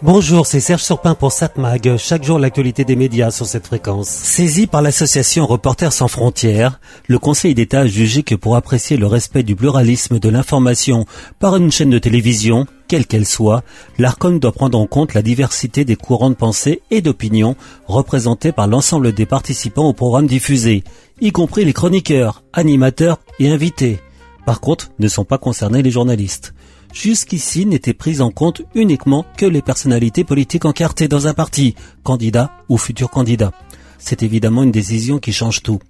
Bonjour, c'est Serge Surpin pour Satmag. Chaque jour, l'actualité des médias sur cette fréquence. Saisi par l'association Reporters sans frontières, le Conseil d'État a jugé que pour apprécier le respect du pluralisme de l'information par une chaîne de télévision, quelle qu'elle soit, l'ARCOM doit prendre en compte la diversité des courants de pensée et d'opinion représentés par l'ensemble des participants au programme diffusé, y compris les chroniqueurs, animateurs et invités. Par contre, ne sont pas concernés les journalistes jusqu'ici n'étaient prises en compte uniquement que les personnalités politiques encartées dans un parti, candidats ou futurs candidats. C'est évidemment une décision qui change tout.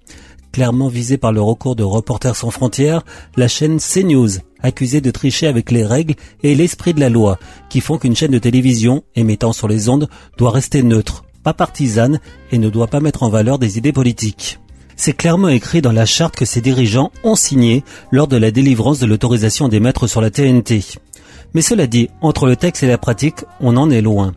Clairement visée par le recours de Reporters sans frontières, la chaîne CNews, accusée de tricher avec les règles et l'esprit de la loi, qui font qu'une chaîne de télévision, émettant sur les ondes, doit rester neutre, pas partisane et ne doit pas mettre en valeur des idées politiques. C'est clairement écrit dans la charte que ses dirigeants ont signé lors de la délivrance de l'autorisation d'émettre sur la TNT. Mais cela dit, entre le texte et la pratique, on en est loin.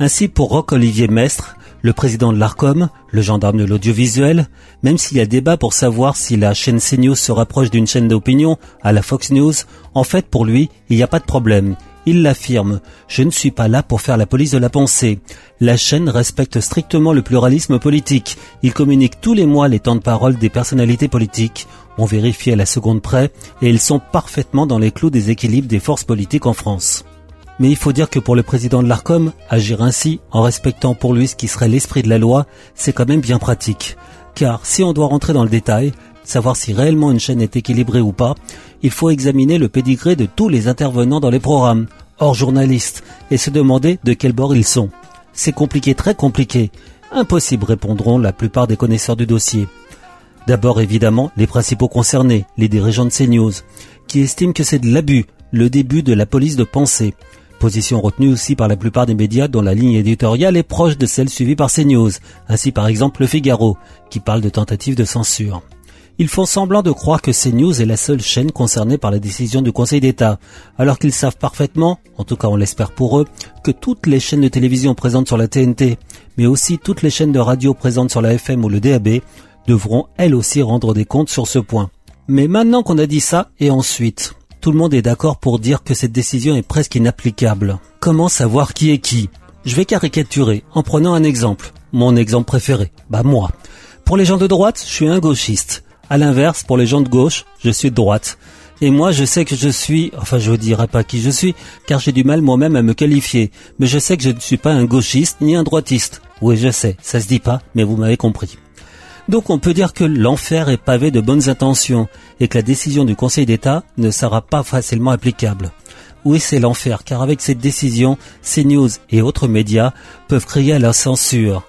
Ainsi, pour Roch-Olivier Mestre, le président de l'ARCOM, le gendarme de l'audiovisuel, même s'il y a débat pour savoir si la chaîne CNews se rapproche d'une chaîne d'opinion à la Fox News, en fait pour lui, il n'y a pas de problème. Il l'affirme, je ne suis pas là pour faire la police de la pensée. La chaîne respecte strictement le pluralisme politique. Il communique tous les mois les temps de parole des personnalités politiques. On vérifie à la seconde près et ils sont parfaitement dans les clous des équilibres des forces politiques en France. Mais il faut dire que pour le président de l'ARCOM, agir ainsi, en respectant pour lui ce qui serait l'esprit de la loi, c'est quand même bien pratique. Car si on doit rentrer dans le détail, savoir si réellement une chaîne est équilibrée ou pas, il faut examiner le pédigré de tous les intervenants dans les programmes, hors journalistes, et se demander de quel bord ils sont. C'est compliqué, très compliqué. Impossible, répondront la plupart des connaisseurs du dossier. D'abord, évidemment, les principaux concernés, les dirigeants de CNews, qui estiment que c'est de l'abus, le début de la police de pensée. Position retenue aussi par la plupart des médias dont la ligne éditoriale est proche de celle suivie par CNews, ainsi par exemple Le Figaro, qui parle de tentative de censure. Ils font semblant de croire que CNews est la seule chaîne concernée par la décision du Conseil d'État, alors qu'ils savent parfaitement, en tout cas on l'espère pour eux, que toutes les chaînes de télévision présentes sur la TNT, mais aussi toutes les chaînes de radio présentes sur la FM ou le DAB, devront elles aussi rendre des comptes sur ce point. Mais maintenant qu'on a dit ça, et ensuite, tout le monde est d'accord pour dire que cette décision est presque inapplicable. Comment savoir qui est qui? Je vais caricaturer en prenant un exemple. Mon exemple préféré, bah moi. Pour les gens de droite, je suis un gauchiste. À l'inverse, pour les gens de gauche, je suis de droite. Et moi, je sais que je suis, enfin, je ne dirai pas qui je suis, car j'ai du mal moi-même à me qualifier. Mais je sais que je ne suis pas un gauchiste ni un droitiste. Oui, je sais, ça se dit pas, mais vous m'avez compris. Donc on peut dire que l'enfer est pavé de bonnes intentions et que la décision du Conseil d'État ne sera pas facilement applicable. Oui, c'est l'enfer, car avec cette décision, CNews et autres médias peuvent crier à la censure.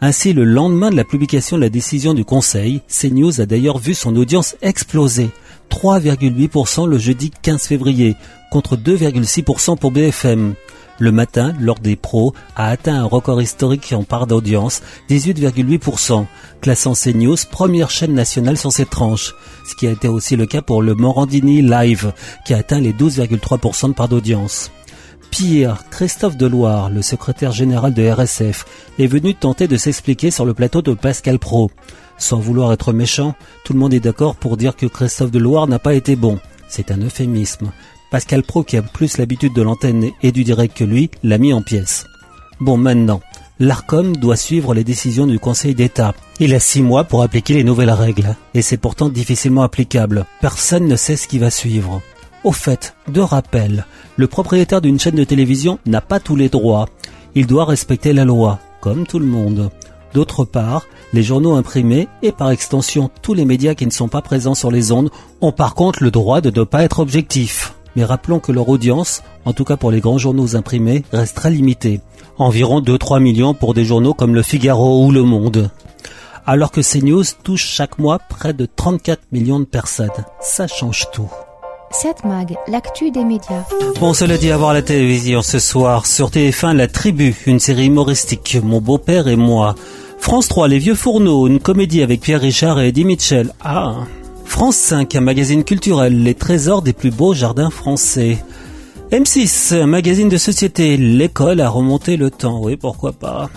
Ainsi, le lendemain de la publication de la décision du Conseil, CNews a d'ailleurs vu son audience exploser. 3,8% le jeudi 15 février, contre 2,6% pour BFM. Le matin, lors des pros, a atteint un record historique en part d'audience, 18,8%, classant CNews première chaîne nationale sur cette tranche, ce qui a été aussi le cas pour le Morandini Live, qui a atteint les 12,3% de part d'audience. Pire, Christophe Deloire, le secrétaire général de RSF, est venu tenter de s'expliquer sur le plateau de Pascal Pro. Sans vouloir être méchant, tout le monde est d'accord pour dire que Christophe Deloire n'a pas été bon. C'est un euphémisme. Pascal Pro, qui a plus l'habitude de l'antenne et du direct que lui, l'a mis en pièces. Bon, maintenant, l'ARCOM doit suivre les décisions du Conseil d'État. Il a six mois pour appliquer les nouvelles règles, et c'est pourtant difficilement applicable. Personne ne sait ce qui va suivre. Au fait, de rappel, le propriétaire d'une chaîne de télévision n'a pas tous les droits. Il doit respecter la loi, comme tout le monde. D'autre part, les journaux imprimés et par extension tous les médias qui ne sont pas présents sur les ondes ont par contre le droit de ne pas être objectifs. Mais rappelons que leur audience, en tout cas pour les grands journaux imprimés, reste très limitée. Environ 2-3 millions pour des journaux comme Le Figaro ou Le Monde. Alors que CNews touche chaque mois près de 34 millions de personnes. Ça change tout. 7 Mag, l'actu des médias. Bon, cela dit, à voir la télévision ce soir, sur TF1, La Tribu, une série humoristique, Mon beau-père et moi. France 3, Les Vieux Fourneaux, une comédie avec Pierre Richard et Eddie Mitchell. Ah France 5, un magazine culturel, Les Trésors des plus beaux jardins français. M6, un magazine de société, L'école a remonté le temps, oui, pourquoi pas.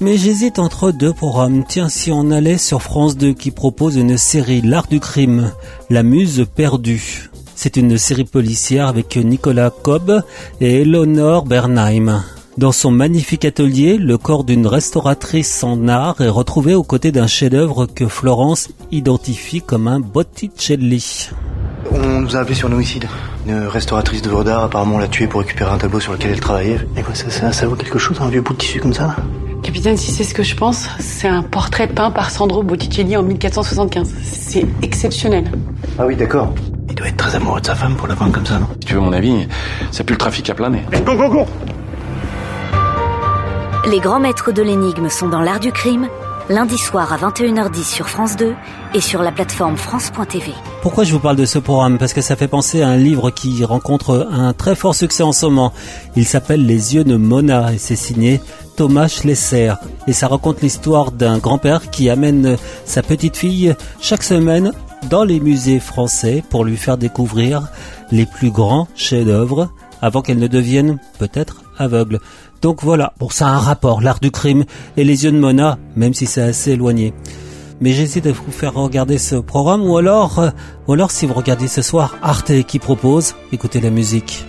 Mais j'hésite entre deux programmes. Tiens, si on allait sur France 2 qui propose une série L'art du crime, La muse perdue. C'est une série policière avec Nicolas Cobb et Eleanor Bernheim. Dans son magnifique atelier, le corps d'une restauratrice en art est retrouvé aux côtés d'un chef-d'œuvre que Florence identifie comme un Botticelli. On nous a appelé sur un homicide. Une restauratrice d'œuvres d'art apparemment l'a tuée pour récupérer un tableau sur lequel elle travaillait. Et quoi, ça, ça, ça vaut quelque chose, un vieux bout de tissu comme ça Capitaine, si c'est ce que je pense, c'est un portrait peint par Sandro Botticelli en 1475. C'est exceptionnel. Ah oui, d'accord. Doit être très amoureux de sa femme pour la peindre comme ça, non Si tu veux mon avis, c'est plus le trafic à planer. Go, go, go Les grands maîtres de l'énigme sont dans l'art du crime, lundi soir à 21h10 sur France 2 et sur la plateforme France.tv. Pourquoi je vous parle de ce programme? Parce que ça fait penser à un livre qui rencontre un très fort succès en ce moment. Il s'appelle Les yeux de Mona et c'est signé Thomas Schlesser. Et ça raconte l'histoire d'un grand-père qui amène sa petite fille chaque semaine dans les musées français pour lui faire découvrir les plus grands chefs-d'œuvre avant qu'elle ne devienne peut-être aveugle. Donc voilà, bon ça a un rapport, l'art du crime et les yeux de Mona, même si c'est assez éloigné. Mais j'hésite à vous faire regarder ce programme ou alors, euh, ou alors si vous regardez ce soir Arte qui propose, écoutez la musique.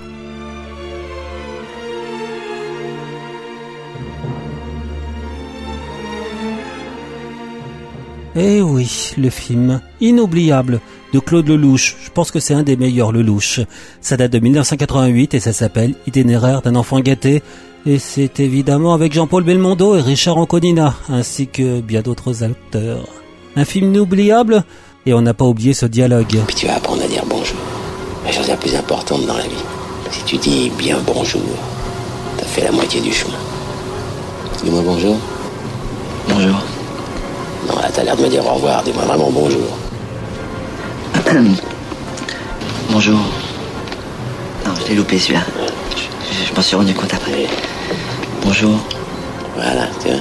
Eh oui, le film inoubliable de Claude Lelouch. Je pense que c'est un des meilleurs Lelouch. Ça date de 1988 et ça s'appelle Itinéraire d'un enfant gâté. Et c'est évidemment avec Jean-Paul Belmondo et Richard Anconina, ainsi que bien d'autres acteurs. Un film inoubliable et on n'a pas oublié ce dialogue. Puis tu vas apprendre à dire bonjour. La chose la plus importante dans la vie. Si tu dis bien bonjour, t'as fait la moitié du chemin. Dis-moi bonjour. Bonjour. T'as l'air de me dire au revoir. Dis-moi vraiment bonjour. Bonjour. Non, je l'ai loupé celui-là. Je, je m'en suis rendu compte après. Bonjour. Voilà, tu vois.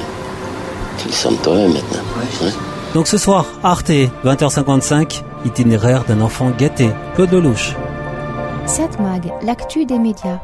Tu le sens de toi-même maintenant. Ouais. Hein Donc ce soir, Arte, 20h55, itinéraire d'un enfant gâté, Claude Lelouch. 7 Mag, l'actu des médias.